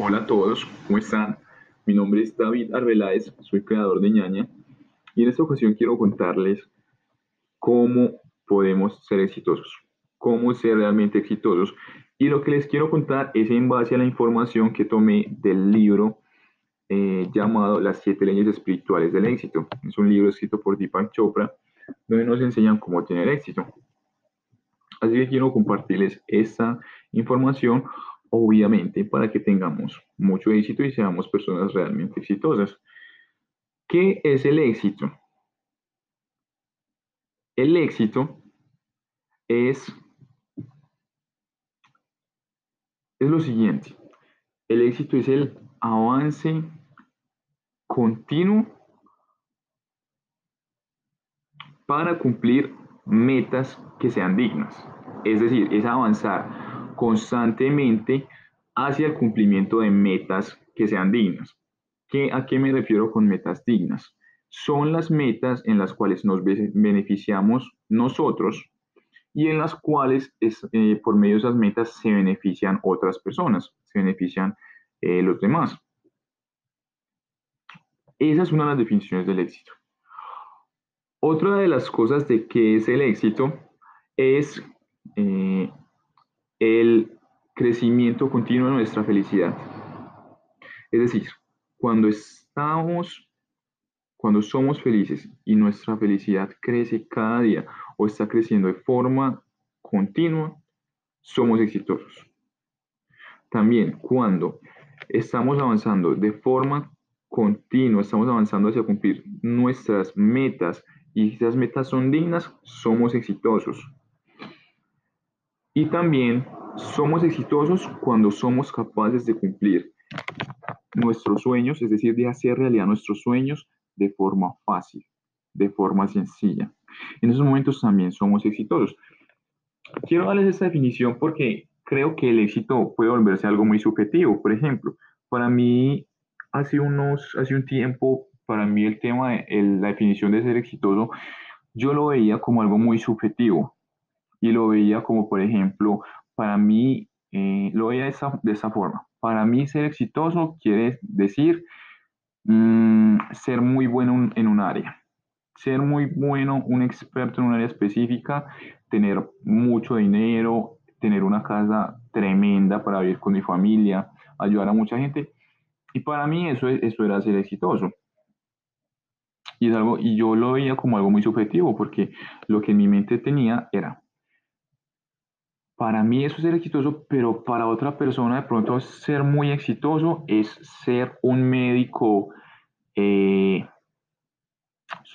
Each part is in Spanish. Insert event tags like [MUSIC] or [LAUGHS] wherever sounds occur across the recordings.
Hola a todos, ¿cómo están? Mi nombre es David Arbeláez, soy creador de ñaña y en esta ocasión quiero contarles cómo podemos ser exitosos, cómo ser realmente exitosos. Y lo que les quiero contar es en base a la información que tomé del libro eh, llamado Las siete leyes espirituales del éxito. Es un libro escrito por Deepak Chopra donde nos enseñan cómo tener éxito. Así que quiero compartirles esta información obviamente para que tengamos mucho éxito y seamos personas realmente exitosas. ¿Qué es el éxito? El éxito es, es lo siguiente. El éxito es el avance continuo para cumplir metas que sean dignas. Es decir, es avanzar constantemente hacia el cumplimiento de metas que sean dignas. ¿Qué, ¿A qué me refiero con metas dignas? Son las metas en las cuales nos beneficiamos nosotros y en las cuales eh, por medio de esas metas se benefician otras personas, se benefician eh, los demás. Esa es una de las definiciones del éxito. Otra de las cosas de qué es el éxito es eh, el crecimiento continuo de nuestra felicidad. Es decir, cuando estamos, cuando somos felices y nuestra felicidad crece cada día o está creciendo de forma continua, somos exitosos. También cuando estamos avanzando de forma continua, estamos avanzando hacia cumplir nuestras metas y esas metas son dignas, somos exitosos. Y también somos exitosos cuando somos capaces de cumplir nuestros sueños, es decir, de hacer realidad nuestros sueños de forma fácil, de forma sencilla. En esos momentos también somos exitosos. Quiero darles esta definición porque creo que el éxito puede volverse algo muy subjetivo. Por ejemplo, para mí, hace, unos, hace un tiempo, para mí el tema de la definición de ser exitoso, yo lo veía como algo muy subjetivo y lo veía como, por ejemplo, para mí, eh, lo veía de esa, forma. Para mí ser exitoso quiere decir mm, ser muy bueno en un área, ser muy bueno, un experto en un área específica, tener mucho dinero, tener una casa tremenda para vivir con mi familia, ayudar a mucha gente. Y para mí eso, eso era ser exitoso. Y, es algo, y yo lo veía como algo muy subjetivo, porque lo que en mi mente tenía era, para mí eso es ser exitoso, pero para otra persona de pronto ser muy exitoso es ser un médico eh,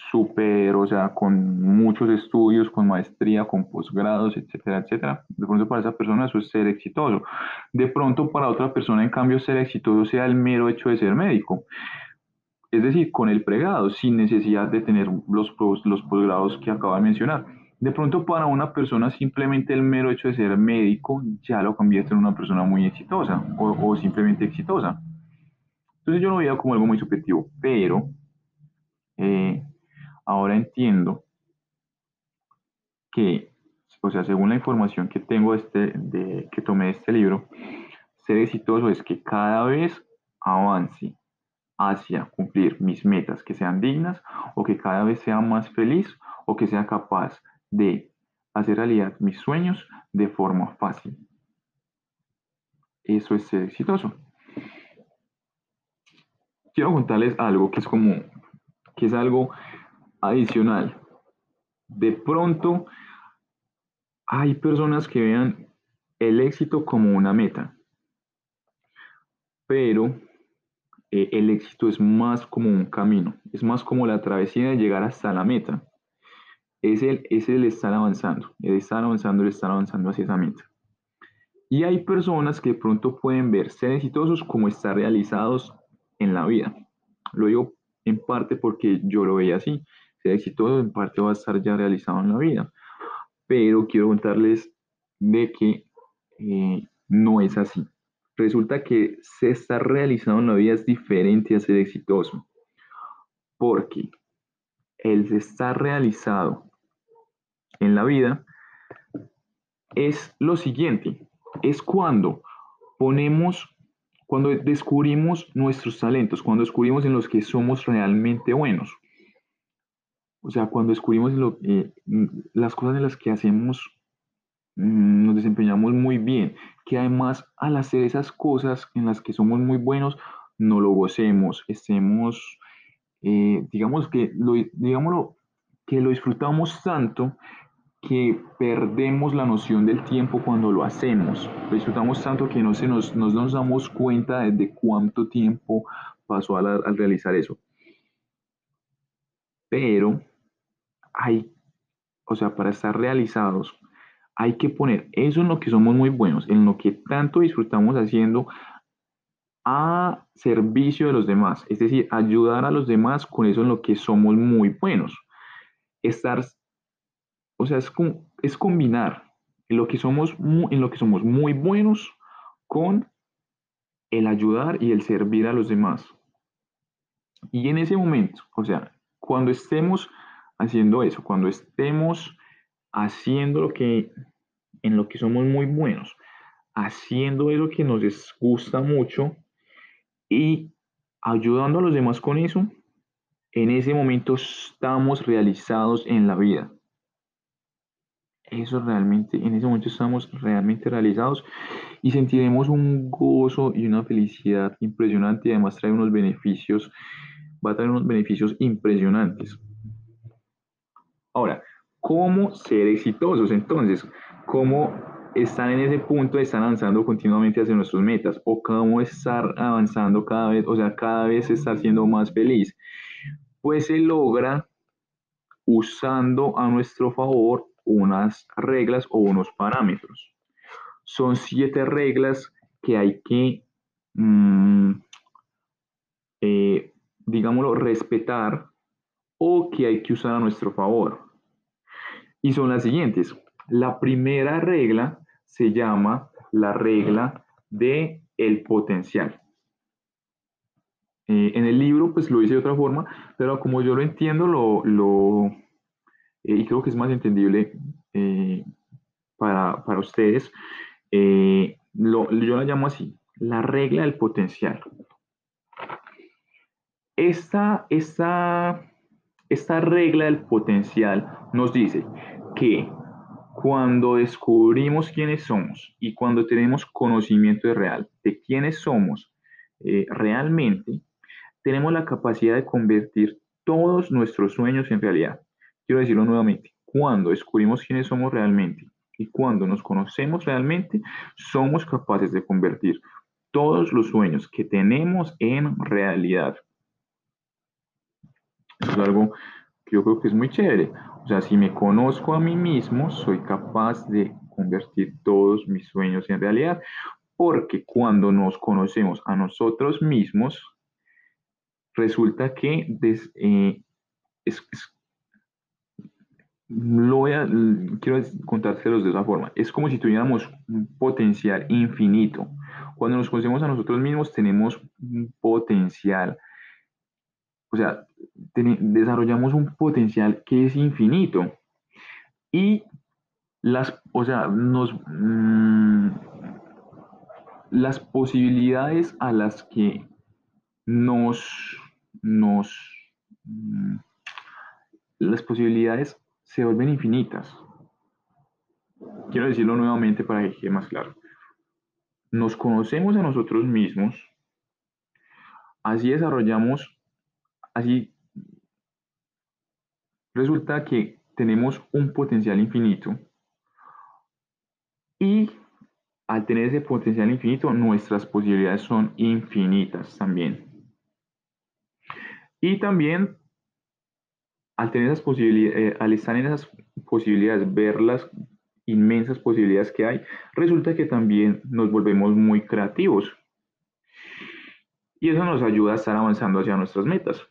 súper, o sea, con muchos estudios, con maestría, con posgrados, etcétera, etcétera. De pronto para esa persona eso es ser exitoso. De pronto para otra persona, en cambio, ser exitoso sea el mero hecho de ser médico. Es decir, con el pregado, sin necesidad de tener los, los posgrados que acabo de mencionar. De pronto para una persona simplemente el mero hecho de ser médico ya lo convierte en una persona muy exitosa o, simplemente exitosa. Entonces yo lo veía como algo muy subjetivo, pero eh, ahora entiendo que, o sea, según la información que tengo este, de, que tomé de este libro, ser exitoso es que cada vez avance hacia cumplir mis metas que sean dignas o que cada vez sea más feliz o que sea capaz de hacer realidad mis sueños de forma fácil. Eso es ser exitoso. Quiero contarles algo que es como, que es algo adicional. De pronto, hay personas que vean el éxito como una meta, pero eh, el éxito es más como un camino, es más como la travesía de llegar hasta la meta es el, es el estar avanzando, el estar avanzando, el estar avanzando hacia esa meta. Y hay personas que de pronto pueden ver ser exitosos como estar realizados en la vida. Lo digo en parte porque yo lo veía así. Ser exitoso en parte va a estar ya realizado en la vida. Pero quiero contarles de que eh, no es así. Resulta que se está realizado en la vida es diferente a ser exitoso. Porque el estar realizado en la vida es lo siguiente, es cuando ponemos cuando descubrimos nuestros talentos, cuando descubrimos en los que somos realmente buenos. O sea, cuando descubrimos lo, eh, las cosas en las que hacemos, mm, nos desempeñamos muy bien, que además al hacer esas cosas en las que somos muy buenos, no lo gocemos, estemos, eh, digamos que lo, digámoslo, que lo disfrutamos tanto que perdemos la noción del tiempo cuando lo hacemos. Disfrutamos tanto que no, se nos, nos damos cuenta de cuánto tiempo pasó al, al realizar eso. Pero hay, o sea, para estar realizados, hay que poner eso en lo que somos muy buenos, en lo que tanto disfrutamos haciendo a servicio de los demás, es decir, ayudar a los demás con eso en lo que somos muy buenos. Estar, o sea, es, es combinar lo, que somos en lo que somos muy buenos con el ayudar y el servir a los demás. Y en ese momento, o sea, cuando estemos haciendo eso, cuando estemos haciendo lo que en lo que somos muy buenos, haciendo eso que nos gusta mucho y ayudando a los demás con eso, en ese momento estamos realizados en la vida. Eso realmente, en ese momento estamos realmente realizados y sentiremos un gozo y una felicidad impresionante y además trae unos beneficios, va a traer unos beneficios impresionantes. Ahora, ¿cómo ser exitosos? Entonces, ¿cómo están en ese punto, están avanzando continuamente hacia nuestras metas? ¿O cómo estar avanzando cada vez, o sea, cada vez estar siendo más feliz? Pues se logra usando a nuestro favor unas reglas o unos parámetros. Son siete reglas que hay que, mm, eh, digámoslo, respetar o que hay que usar a nuestro favor. Y son las siguientes. La primera regla se llama la regla de el potencial. Eh, en el libro, pues lo hice de otra forma, pero como yo lo entiendo, lo, lo eh, y creo que es más entendible eh, para, para, ustedes, lo, yo la llamo así, la regla del potencial. Esta, esta esta regla del potencial nos dice que cuando descubrimos quiénes somos y cuando tenemos conocimiento real de quiénes somos eh, realmente, tenemos la capacidad de convertir todos nuestros sueños en realidad. Quiero decirlo nuevamente, cuando descubrimos quiénes somos realmente y cuando nos conocemos realmente, somos capaces de convertir todos los sueños que tenemos en realidad. Es algo que yo creo que es muy chévere. O sea, si me conozco a mí mismo, soy capaz de convertir todos mis sueños en realidad. Porque cuando nos conocemos a nosotros mismos, resulta que eh, lo voy a, quiero contárselos de esa forma. Es como si tuviéramos un potencial infinito. Cuando nos conocemos a nosotros mismos, tenemos un potencial o sea, desarrollamos un potencial que es infinito. Y las, o sea, nos, mm, las posibilidades a las que nos, nos, mm, las posibilidades se vuelven infinitas. Quiero decirlo nuevamente para que quede más claro. Nos conocemos a nosotros mismos, así desarrollamos Así, resulta que tenemos un potencial infinito y al tener ese potencial infinito, nuestras posibilidades son infinitas también. Y también, al, tener posibilidades, eh, estar en esas posibilidades, ver las inmensas posibilidades que hay, resulta que también nos volvemos muy creativos. Y eso nos ayuda a estar avanzando hacia nuestras metas.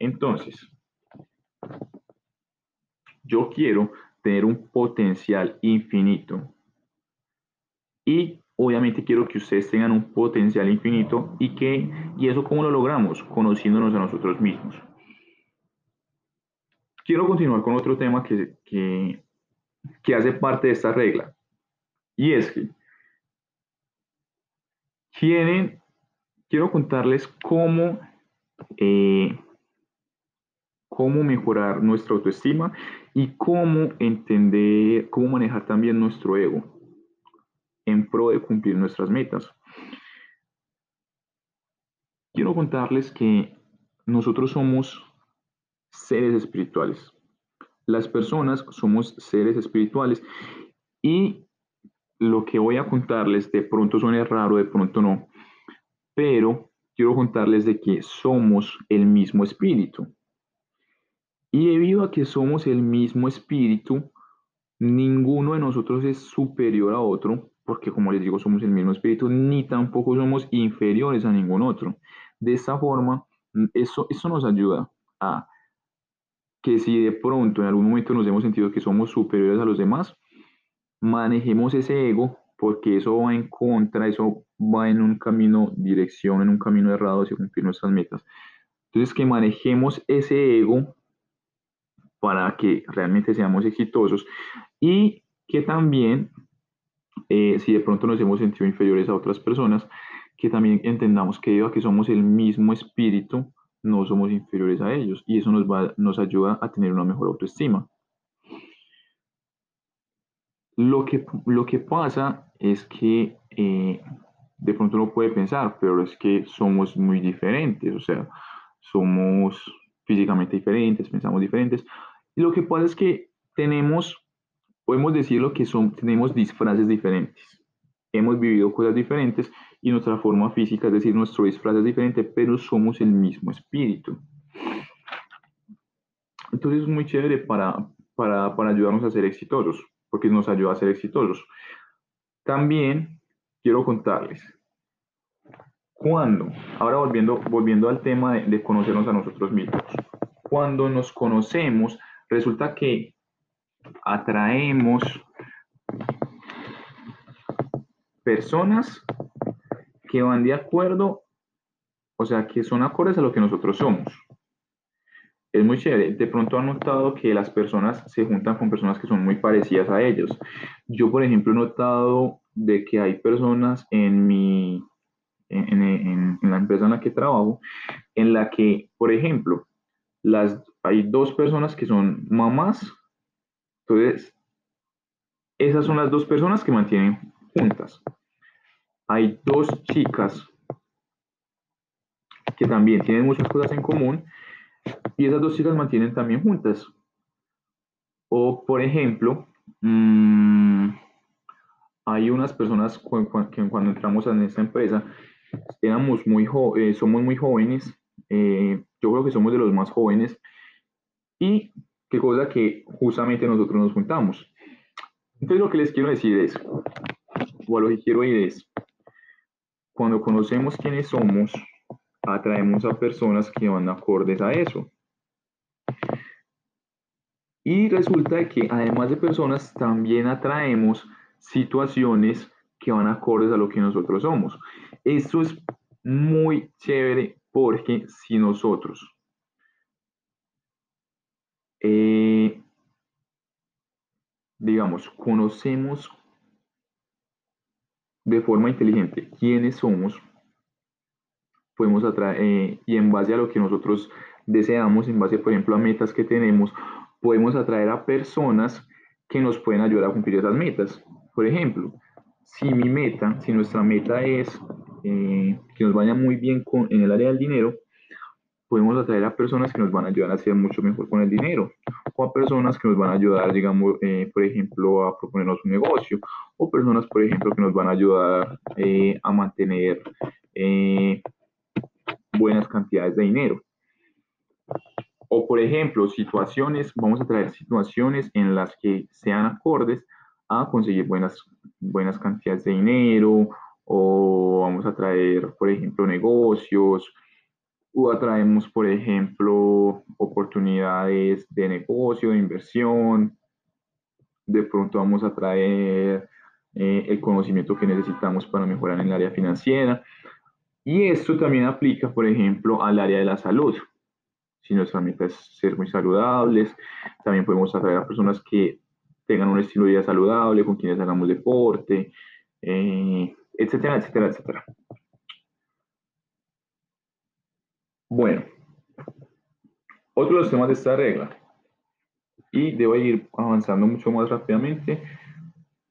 Entonces, yo quiero tener un potencial infinito y obviamente quiero que ustedes tengan un potencial infinito y que y eso cómo lo logramos conociéndonos a nosotros mismos quiero continuar con otro tema que, que, hace parte de esta regla y es que quieren, quiero contarles cómo, eh, cómo mejorar nuestra autoestima y cómo entender, cómo manejar también nuestro ego en pro de cumplir nuestras metas. Quiero contarles que nosotros somos seres espirituales. Las personas somos seres espirituales y lo que voy a contarles de pronto suena raro, de pronto no, pero quiero contarles de que somos el mismo espíritu. Y debido a que somos el mismo espíritu, ninguno de nosotros es superior a otro, porque como les digo, somos el mismo espíritu, ni tampoco somos inferiores a ningún otro. De esta forma, eso, eso nos ayuda a que si de pronto en algún momento nos hemos sentido que somos superiores a los demás, manejemos ese ego porque eso va en contra, eso va en un camino, dirección, en un camino errado hacia cumplir nuestras metas. Entonces, que manejemos ese ego para que realmente seamos exitosos y que también, eh, si de pronto nos hemos sentido inferiores a otras personas, que también entendamos que que somos el mismo espíritu, no somos inferiores a ellos y eso nos, va, nos ayuda a tener una mejor autoestima. Lo que, lo que pasa es que eh, de pronto uno puede pensar, pero es que somos muy diferentes, o sea, somos físicamente diferentes, pensamos diferentes. Lo que pasa es que tenemos, podemos decirlo que son, tenemos disfraces diferentes. Hemos vivido cosas diferentes y nuestra forma física, es decir, nuestro disfraz es diferente, pero somos el mismo espíritu. Entonces es muy chévere para, para, para ayudarnos a ser exitosos, porque nos ayuda a ser exitosos. También quiero contarles, cuando, ahora volviendo, volviendo al tema de, de conocernos a nosotros mismos, cuando nos conocemos, resulta que atraemos personas que van de acuerdo, o sea, que son acordes a lo que nosotros somos. Es muy chévere. De pronto han notado que las personas se juntan con personas que son muy parecidas a ellos. Yo, por ejemplo, he notado de que hay personas en mi, en, en, en la empresa en la que trabajo, en la que, por ejemplo, las, hay dos personas que son mamás. Entonces, esas son las dos personas que mantienen juntas hay dos chicas que también tienen muchas cosas en común y esas dos chicas mantienen también juntas. O, por ejemplo, mmm, hay unas personas que cuando entramos en esta empresa éramos muy eh, somos muy jóvenes, eh, yo creo que somos de los más jóvenes y qué cosa que justamente nosotros nos juntamos. Entonces lo que les quiero decir es, o a lo que quiero ir es, cuando conocemos quiénes somos, atraemos a personas que van acordes a eso. Y resulta que además de personas, también atraemos situaciones que van acordes a lo que nosotros somos. Esto es muy chévere porque si nosotros eh, digamos, conocemos de forma inteligente quiénes somos, podemos atraer, eh, y en base a lo que nosotros deseamos, en base, por ejemplo, a metas que tenemos, podemos atraer a personas que nos pueden ayudar a cumplir esas metas. Por ejemplo, si mi meta, si nuestra meta es eh, que nos vaya muy bien con, en el área del dinero, podemos atraer a personas que nos van a ayudar a hacer mucho mejor con el dinero o a personas que nos van a ayudar, digamos, eh, por ejemplo, a proponernos un negocio o personas, por ejemplo, que nos van a ayudar eh, a mantener eh, buenas cantidades de dinero. O, por ejemplo, situaciones, vamos a traer situaciones en las que sean acordes a conseguir buenas, buenas cantidades de dinero o vamos a traer, por ejemplo, negocios, o atraemos, por ejemplo, oportunidades de negocio, de inversión. De pronto vamos a traer eh, el conocimiento que necesitamos para mejorar en el área financiera. Y esto también aplica, por ejemplo, al área de la salud. Si nuestra meta es ser muy saludables, también podemos atraer a personas que tengan un estilo de vida saludable, con quienes hagamos deporte, eh, etcétera, etcétera, etcétera. Bueno, otro de los temas de esta regla, y debo ir avanzando mucho más rápidamente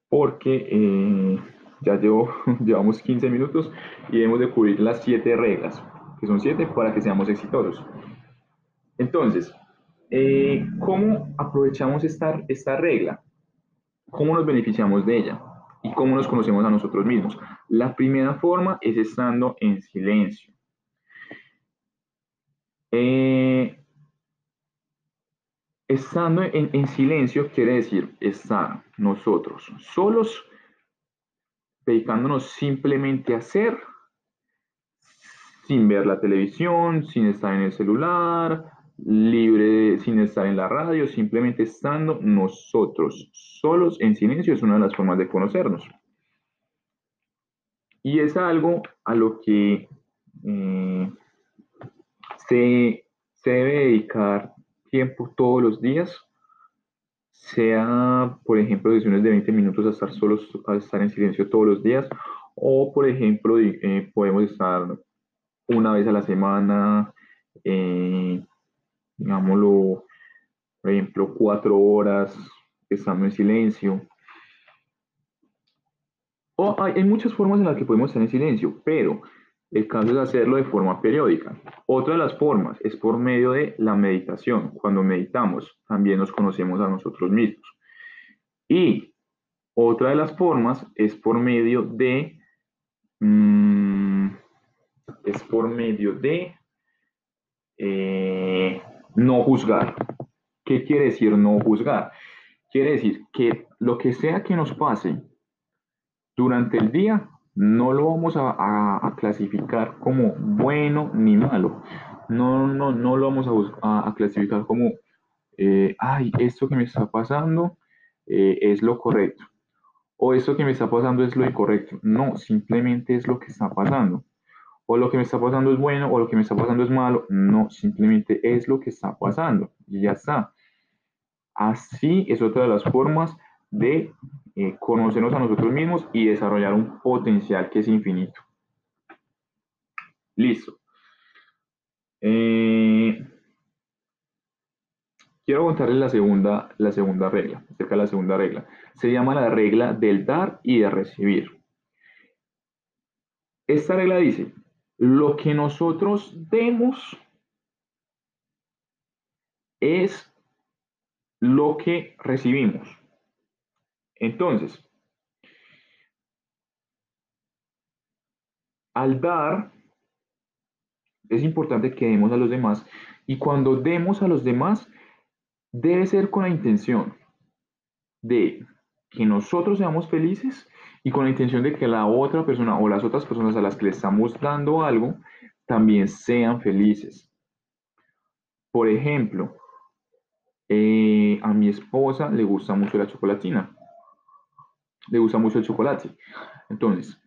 porque eh, ya [LAUGHS] llevamos 15 minutos y hemos de cubrir las 7 reglas, que son 7 para que seamos exitosos. Entonces, eh, ¿cómo aprovechamos esta, esta regla? ¿Cómo nos beneficiamos de ella? ¿Y cómo nos conocemos a nosotros mismos? La primera forma es estando en silencio. Eh, estando en, en, silencio quiere decir estar nosotros solos, dedicándonos simplemente a ser, sin ver la televisión, sin estar en el celular, libre, sin estar en la radio, simplemente estando nosotros solos en silencio es una de las formas de conocernos. Y es algo a lo que eh, se, se debe dedicar tiempo todos los días, sea, por ejemplo, sesiones de 20 minutos a estar solos, a estar en silencio todos los días, o, por ejemplo, eh, podemos estar una vez a la semana, eh, digámoslo, por ejemplo, cuatro horas estando en silencio. O hay, hay, muchas formas en las que podemos estar en silencio, pero el caso es hacerlo de forma periódica. Otra de las formas es por medio de la meditación. Cuando meditamos, también nos conocemos a nosotros mismos. Y otra de las formas es por medio de... Mmm, es por medio de eh, no juzgar. ¿Qué quiere decir no juzgar? Quiere decir que lo que sea que nos pase durante el día, no lo vamos a, clasificar como bueno ni malo. No, no, no lo vamos a, clasificar como, eh, ay, esto que me está pasando eh, es lo correcto. O esto que me está pasando es lo incorrecto. No, simplemente es lo que está pasando o lo que me está pasando es bueno o lo que me está pasando es malo. No, simplemente es lo que está pasando y ya está. Así es otra de las formas de eh, conocernos a nosotros mismos y desarrollar un potencial que es infinito. Listo. Eh, quiero contarles la segunda, la segunda regla, acerca de la segunda regla. Se llama la regla del dar y de recibir. Esta regla dice, lo que nosotros demos es lo que recibimos. Entonces, al dar, es importante que demos a los demás y cuando demos a los demás, debe ser con la intención de que nosotros seamos felices y con la intención de que la otra persona o las otras personas a las que le estamos dando algo también sean felices. Por ejemplo, eh, a mi esposa le gusta mucho la chocolatina, le gusta mucho el chocolate. Entonces,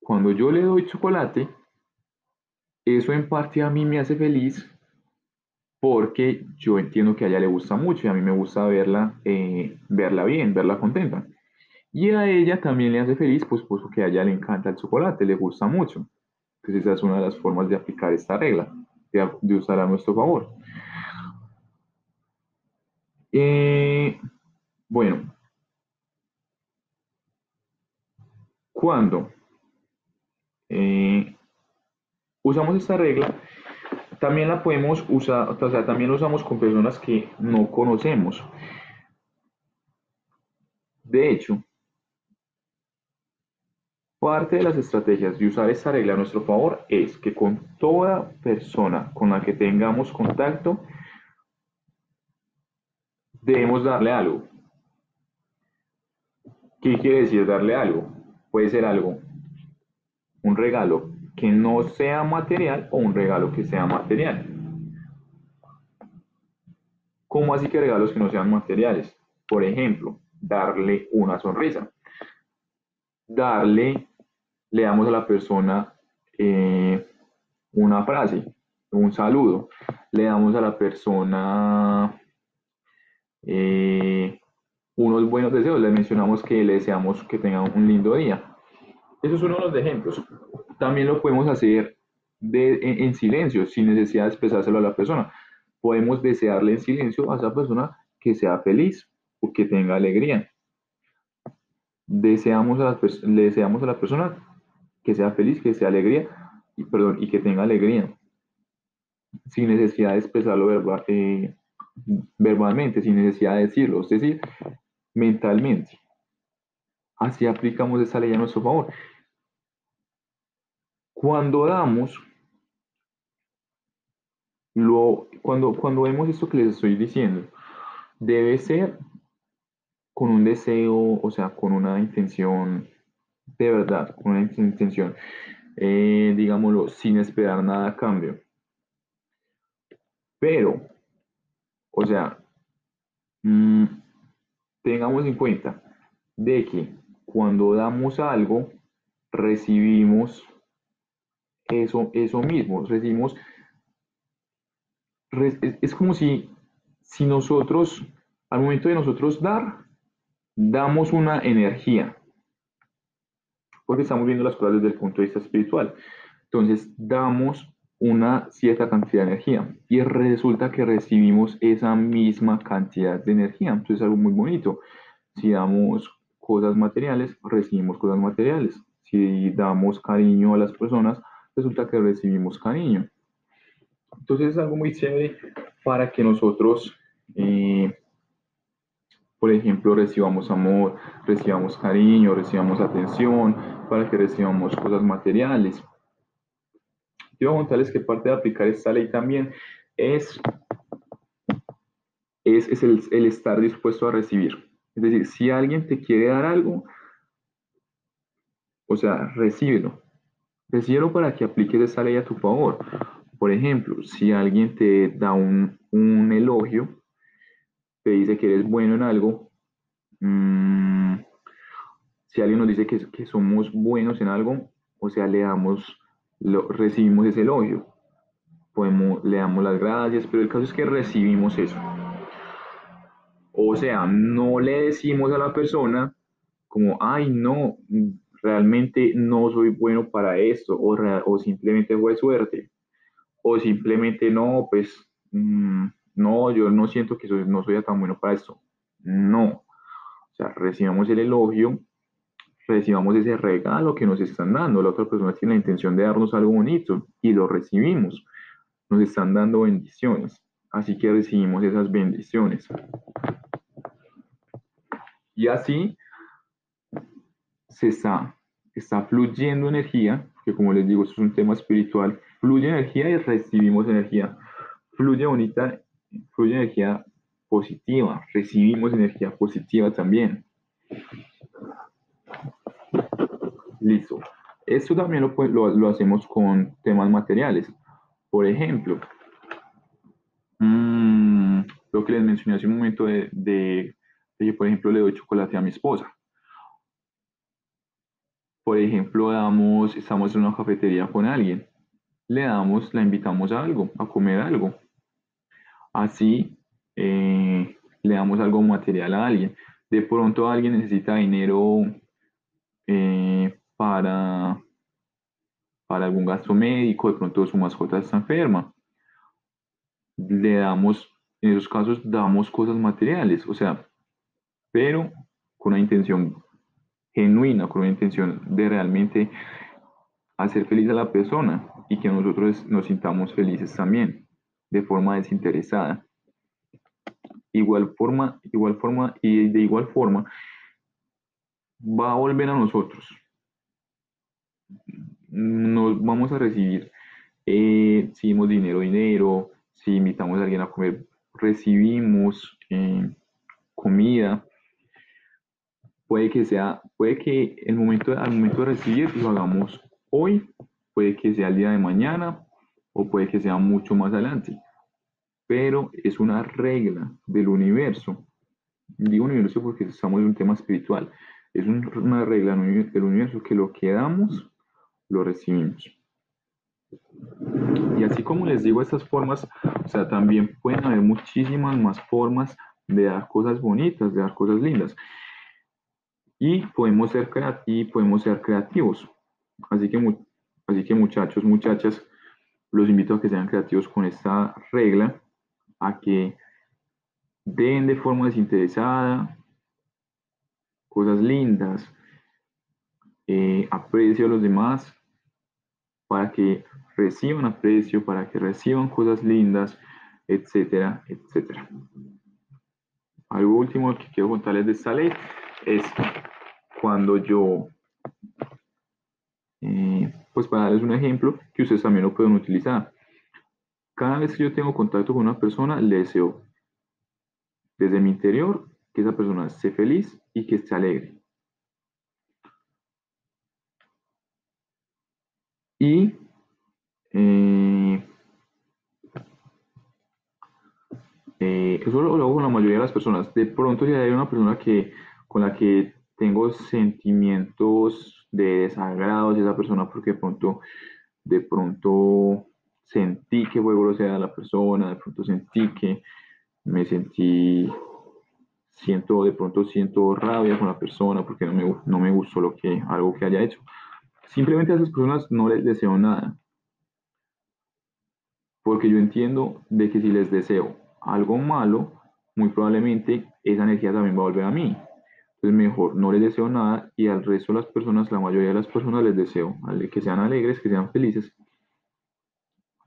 cuando yo le doy chocolate, eso en parte a mí me hace feliz porque yo entiendo que a ella le gusta mucho y a mí me gusta verla, eh, verla bien, verla contenta. Y a ella también le hace feliz, pues porque a ella le encanta el chocolate, le gusta mucho. Entonces esa es una de las formas de aplicar esta regla, de, usar a nuestro favor. Eh, bueno, cuando eh, usamos esta regla, también la podemos usar, o sea, también la usamos con personas que no conocemos. De hecho, Parte de las estrategias de usar esta regla a nuestro favor es que con toda persona con la que tengamos contacto, debemos darle algo. ¿Qué quiere decir darle algo? Puede ser algo, un regalo que no sea material o un regalo que sea material. ¿Cómo así que regalos que no sean materiales? Por ejemplo, darle una sonrisa, darle le damos a la persona eh, una frase, un saludo, le damos a la persona eh, unos buenos deseos, le mencionamos que le deseamos que tenga un lindo día. Eso es uno de los ejemplos. También lo podemos hacer de, en, silencio, sin necesidad de expresárselo a la persona. Podemos desearle en silencio a esa persona que sea feliz o que tenga alegría. Deseamos a le deseamos a la persona que sea feliz, que sea alegría, y, perdón, y que tenga alegría, sin necesidad de expresarlo eh, verbalmente, sin necesidad de decirlo, es decir, mentalmente. Así aplicamos esa ley a nuestro favor. Cuando damos, lo, cuando, cuando vemos esto que les estoy diciendo, debe ser con un deseo, o sea, con una intención de verdad, con una intención, eh, digámoslo, sin esperar nada a cambio. Pero, o sea, mm, tengamos en cuenta de que cuando damos algo, recibimos eso, eso mismo, recibimos, es, como si, si nosotros, al momento de nosotros dar, damos una energía, porque estamos viendo las cosas desde el punto de vista espiritual. Entonces, damos una cierta cantidad de energía y resulta que recibimos esa misma cantidad de energía. Entonces, es algo muy bonito. Si damos cosas materiales, recibimos cosas materiales. Si damos cariño a las personas, resulta que recibimos cariño. Entonces es algo muy chévere para que nosotros, eh, por ejemplo, recibamos amor, recibamos cariño, recibamos atención, para que recibamos cosas materiales. Contarles que parte de aplicar esta ley también es, es, el, el estar dispuesto a recibir. Es decir, si alguien te quiere dar algo, o sea, recíbelo. Recíbelo para que apliques esa ley a tu favor. Por ejemplo, si alguien te da un, elogio, te dice que eres bueno en algo, mm, si alguien nos dice que, que, somos buenos en algo, o sea, le damos, lo, recibimos ese elogio, podemos, le damos las gracias, pero el caso es que recibimos eso. O sea, no le decimos a la persona como, ay, no, realmente no soy bueno para esto, o, o simplemente fue suerte, o simplemente no, pues, mm, no, yo no siento que no soy tan bueno para esto. No. O sea, recibamos el elogio, recibamos ese regalo que nos están dando. La otra persona tiene la intención de darnos algo bonito y lo recibimos. Nos están dando bendiciones. Así que recibimos esas bendiciones. Y así se está, está fluyendo energía, que como les digo, esto es un tema espiritual, fluye energía y recibimos energía. Fluye bonita, fluye energía positiva, recibimos energía positiva también. Listo. Esto también lo, lo, hacemos con temas materiales. Por ejemplo, mmm, lo que les mencioné hace un momento de, de por ejemplo, le doy chocolate a mi esposa. Por ejemplo, damos, estamos en una cafetería con alguien, le damos, la invitamos a algo, a comer algo. Así eh, le damos algo material a alguien. De pronto alguien necesita dinero eh, para, para algún gasto médico, de pronto su mascota está enferma. Le damos, en esos casos, damos cosas materiales. O sea, pero con una intención genuina, con una intención de realmente hacer feliz a la persona y que nosotros nos sintamos felices también, de forma desinteresada. Igual forma, igual forma y de igual forma va a volver a nosotros. Nos vamos a recibir, eh, si dimos dinero, dinero, si invitamos a alguien a comer, recibimos eh, comida, puede que sea, puede que el momento, al momento de recibir lo hagamos hoy, puede que sea el día de mañana o puede que sea mucho más adelante. Pero es una regla del universo. Digo universo porque estamos en un tema espiritual. Es una regla del universo que lo que damos, lo recibimos. Y así como les digo estas formas, o sea, también pueden haber muchísimas más formas de dar cosas bonitas, de dar cosas lindas y podemos ser, y podemos ser creativos. Así que, así que muchachos, muchachas, los invito a que sean creativos con esta regla, a que den de forma desinteresada cosas lindas, eh, aprecio a los demás, para que reciban aprecio, para que reciban cosas lindas, etcétera, etcétera. Algo último que quiero contarles de esta ley es cuando yo, eh, pues para darles un ejemplo que ustedes también lo pueden utilizar. Cada vez que yo tengo contacto con una persona, le deseo desde mi interior que esa persona esté feliz y que esté alegre. Y eh, eh, eso lo, hago con la mayoría de las personas. De pronto, si hay una persona que, con la que tengo sentimientos de desagrado hacia esa persona, porque de pronto, de pronto sentí que fue grosera la persona, de pronto sentí que me sentí, siento, de pronto siento rabia con la persona porque no me, no me gustó lo que, algo que haya hecho. Simplemente a esas personas no les deseo nada. Porque yo entiendo de que si les deseo algo malo, muy probablemente esa energía también va a volver a mí. Entonces mejor no les deseo nada y al resto de las personas, la mayoría de las personas les deseo que sean alegres, que sean felices.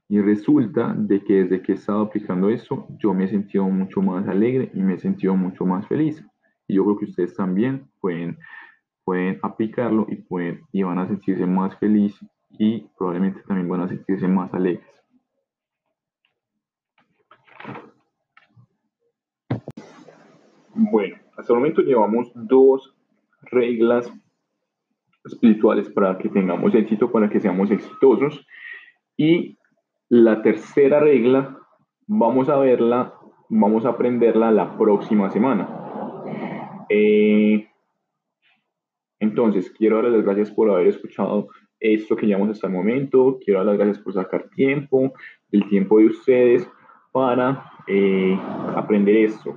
Y resulta de que desde que he estado aplicando eso, yo me he sentido mucho más alegre y me he sentido mucho más feliz. Y yo creo que ustedes también pueden, pueden aplicarlo y, pueden, y van a sentirse más felices y probablemente también van a sentirse más alegres. Bueno, hasta el momento llevamos dos reglas espirituales para que tengamos éxito, para que seamos exitosos. Y la tercera regla, vamos a verla, vamos a aprenderla la próxima semana. Eh, entonces, quiero darles las gracias por haber escuchado esto que llevamos hasta el momento. Quiero dar las gracias por sacar tiempo, el tiempo de ustedes para eh, aprender esto.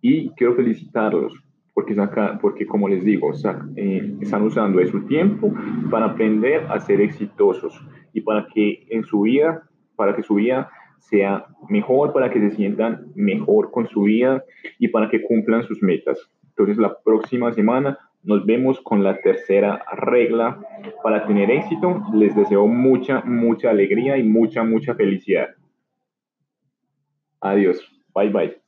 Y quiero felicitarlos porque, saca, porque como les digo, eh, están usando su tiempo para aprender a ser exitosos y para que en su vida, para que su vida sea mejor, para que se sientan mejor con su vida y para que cumplan sus metas. Entonces la próxima semana nos vemos con la tercera regla para tener éxito. Les deseo mucha, mucha alegría y mucha, mucha felicidad. Adiós. Bye bye.